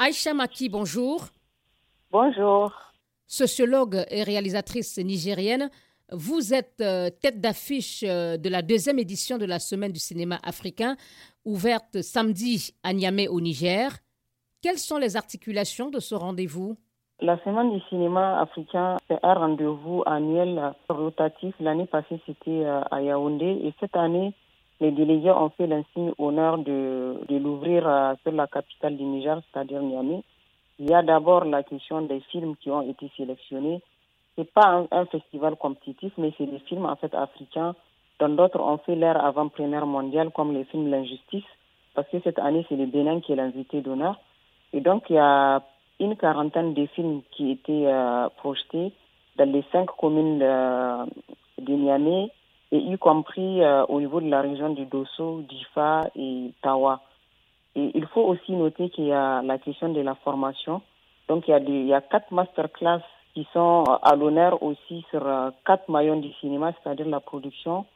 Aïcha Maki, bonjour. Bonjour. Sociologue et réalisatrice nigérienne, vous êtes euh, tête d'affiche euh, de la deuxième édition de la Semaine du cinéma africain, ouverte samedi à Niamey au Niger. Quelles sont les articulations de ce rendez-vous? La Semaine du cinéma africain, c'est un rendez-vous annuel rotatif. L'année passée, c'était euh, à Yaoundé et cette année, les délégués ont fait l'insigne honneur de, de l'ouvrir sur la capitale du Niger, c'est-à-dire Niamey. Il y a d'abord la question des films qui ont été sélectionnés c'est pas un, festival compétitif, mais c'est des films en fait africains dont d'autres ont fait leur avant-première mondiale, comme les films L'Injustice, parce que cette année, c'est le Bénin qui est l'invité d'honneur. Et donc, il y a une quarantaine de films qui étaient euh, projetés dans les cinq communes de, de Niamey, et y compris euh, au niveau de la région du Dosso, d'Ifa et Tawa. Et il faut aussi noter qu'il y a la question de la formation. Donc, il y a, des, il y a quatre masterclass qui sont à l'honneur aussi sur euh, quatre maillons du cinéma, c'est-à-dire la production,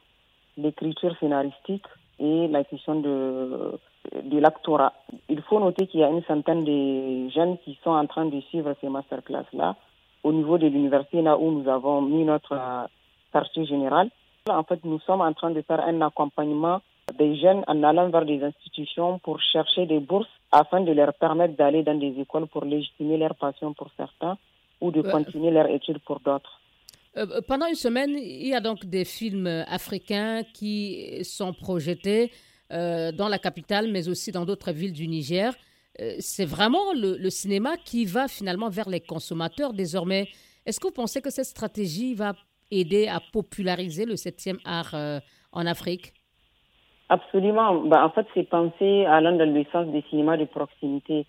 l'écriture scénaristique et la question de, de l'actorat. Il faut noter qu'il y a une centaine de jeunes qui sont en train de suivre ces masterclass-là au niveau de l'université, là où nous avons mis notre euh, quartier général. En fait, nous sommes en train de faire un accompagnement des jeunes en allant vers des institutions pour chercher des bourses afin de leur permettre d'aller dans des écoles pour légitimer leur passion pour certains ou de continuer leur étude pour d'autres. Euh, euh, pendant une semaine, il y a donc des films africains qui sont projetés euh, dans la capitale, mais aussi dans d'autres villes du Niger. C'est vraiment le, cinéma qui va finalement vers les consommateurs désormais. Est-ce que vous pensez que cette stratégie va aider à populariser le septième art en Afrique? Absolument. Bah, en fait, c'est penser allant dans le sens des cinémas de proximité.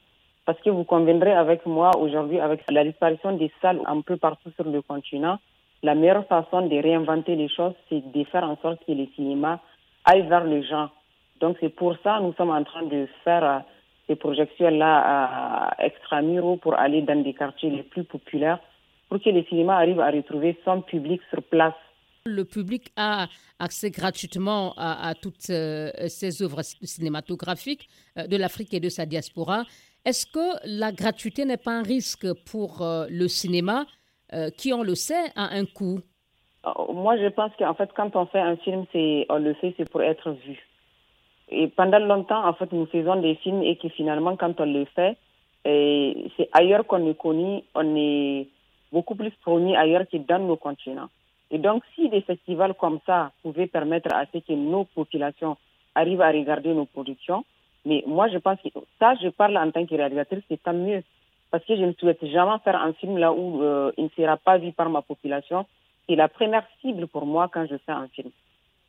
Parce que vous conviendrez avec moi aujourd'hui, avec la disparition des salles un peu partout sur le continent, la meilleure façon de réinventer les choses, c'est de faire en sorte que les cinémas aillent vers les gens. Donc c'est pour ça que nous sommes en train de faire euh, ces projections-là extramuraux pour aller dans des quartiers les plus populaires, pour que les cinémas arrivent à retrouver son public sur place. Le public a accès gratuitement à, toutes euh, ces œuvres cinématographiques euh, de l'Afrique et de sa diaspora. Est-ce que la gratuité n'est pas un risque pour euh, le cinéma euh, qui, on le sait, a un coût? Euh, Moi, je pense qu'en fait, quand on fait un film, on le fait, c'est pour être vu. Et pendant longtemps, en fait, nous faisons des films et que finalement, quand on le fait, c'est ailleurs qu'on est connu, on est beaucoup plus connu ailleurs que dans nos continents. Et donc, si des festivals comme ça pouvaient permettre à ce que nos populations arrivent à regarder nos productions, mais moi, je pense que ça, je parle en tant que réalisatrice, c'est tant mieux. Parce que je ne souhaite jamais faire un film là où euh, il ne sera pas vu par ma population. C'est la première cible pour moi quand je fais un film.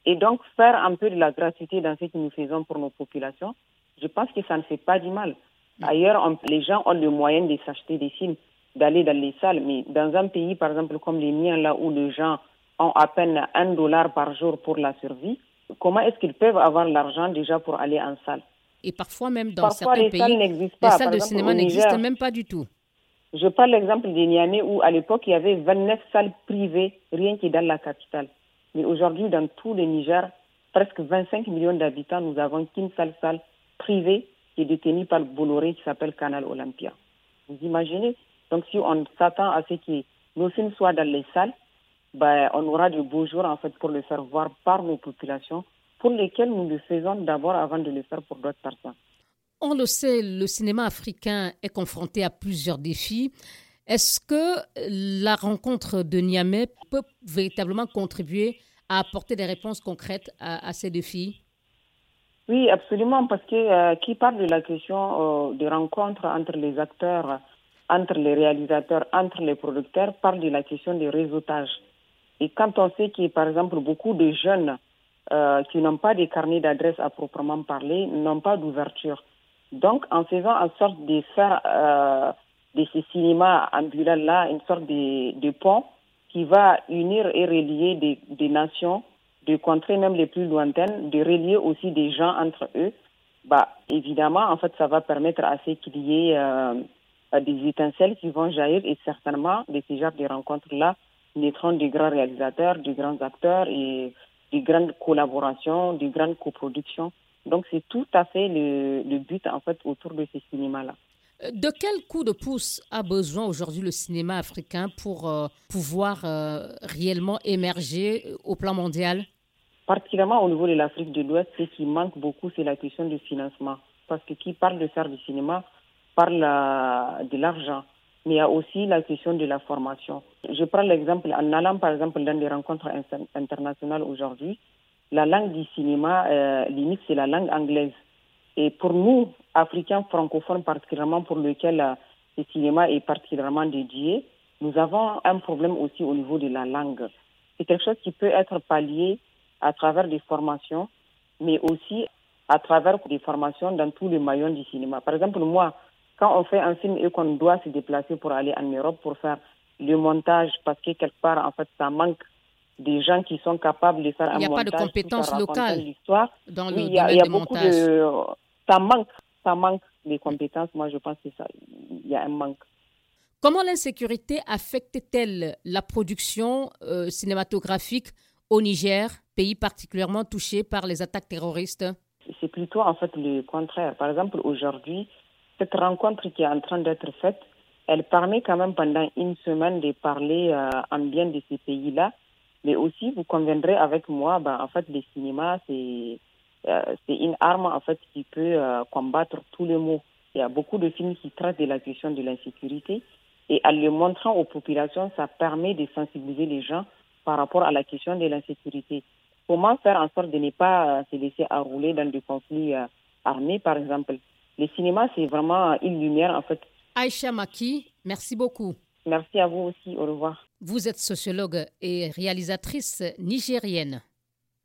Et donc, faire un peu de la gratuité dans ce que nous faisons pour nos populations, je pense que ça ne fait pas du mal. Ailleurs, les gens ont le moyen de s'acheter des films, d'aller dans les salles. Mais dans un pays, par exemple, comme les miens, là où les gens ont à peine un dollar par jour pour la survie, comment est-ce qu'ils peuvent avoir l'argent déjà pour aller en salle? Et parfois même dans certains pays, les salles de cinéma n'existent même pas du tout. Je parle l'exemple de Niamey où à l'époque il y avait 29 salles privées rien que dans la capitale. Mais aujourd'hui dans tout le Niger, presque 25 millions d'habitants, nous avons qu'une seule salle privée qui est détenue par Bolloré qui s'appelle Canal Olympia. Vous imaginez Donc si on s'attend à ce que nos films soient dans les salles, ben, on aura de beaux jours en fait pour le faire voir par nos populations pour lesquels nous le faisons d'abord avant de le faire pour d'autres personnes. On le sait, le cinéma africain est confronté à plusieurs défis. Est-ce que la rencontre de Niamey peut véritablement contribuer à apporter des réponses concrètes à, ces défis? Oui, absolument, parce que euh, qui parle de la question euh, de rencontre entre les acteurs, entre les réalisateurs, entre les producteurs, parle de la question du réseautage. Et quand on sait que, par exemple, beaucoup de jeunes euh, qui n'ont pas de carnet d'adresse à proprement parler, n'ont pas d'ouverture. Donc, en faisant en sorte de faire euh, de ces cinémas ambulants-là une sorte de, de, pont qui va unir et relier des, des, nations, de contrées même les plus lointaines, de relier aussi des gens entre eux, bah, évidemment, en fait, ça va permettre à ce qu'il y ait euh, des étincelles qui vont jaillir et certainement, de ces genres de rencontres-là, naîtront des grands réalisateurs, des grands acteurs et de grandes collaborations, de grandes coproductions. Donc c'est tout à fait le, le, but en fait autour de ces cinémas-là. De quel coup de pouce a besoin aujourd'hui le cinéma africain pour euh, pouvoir euh, réellement émerger au plan mondial? Particulièrement au niveau de l'Afrique de l'Ouest, ce qui manque beaucoup, c'est la question du financement. Parce que qui parle de faire du cinéma parle de l'argent. Mais il y a aussi la question de la formation. Je prends l'exemple, en allant par exemple dans des rencontres internationales aujourd'hui, la langue du cinéma, euh, limite, c'est la langue anglaise. Et pour nous, Africains francophones particulièrement, pour lesquels euh, le cinéma est particulièrement dédié, nous avons un problème aussi au niveau de la langue. C'est quelque chose qui peut être pallié à travers des formations, mais aussi à travers des formations dans tous les maillons du cinéma. Par exemple, moi, quand on fait un film et qu'on doit se déplacer pour aller en Europe pour faire le montage, parce que quelque part, en fait, ça manque des gens qui sont capables de faire un montage. Il n'y a pas de compétences locales dans le oui, il y a, il y a beaucoup de... Ça manque, ça manque des compétences. Moi, je pense que ça, il y a un manque. Comment l'insécurité affecte-t-elle la production euh, cinématographique au Niger, pays particulièrement touché par les attaques terroristes? C'est plutôt en fait le contraire. Par exemple, aujourd'hui, cette rencontre qui est en train d'être faite, elle permet quand même pendant une semaine de parler euh, en bien de ces pays-là. Mais aussi, vous conviendrez avec moi, ben, en fait, le cinéma, c'est euh, c'est une arme en fait qui peut euh, combattre tous les maux. Il y a beaucoup de films qui traitent de la question de l'insécurité et en le montrant aux populations, ça permet de sensibiliser les gens par rapport à la question de l'insécurité. Comment faire en sorte de ne pas se laisser enrouler dans des conflits armés, par exemple? Le cinéma, c'est vraiment une lumière, en fait. Aïcha Maki, merci beaucoup. Merci à vous aussi. Au revoir. Vous êtes sociologue et réalisatrice nigérienne.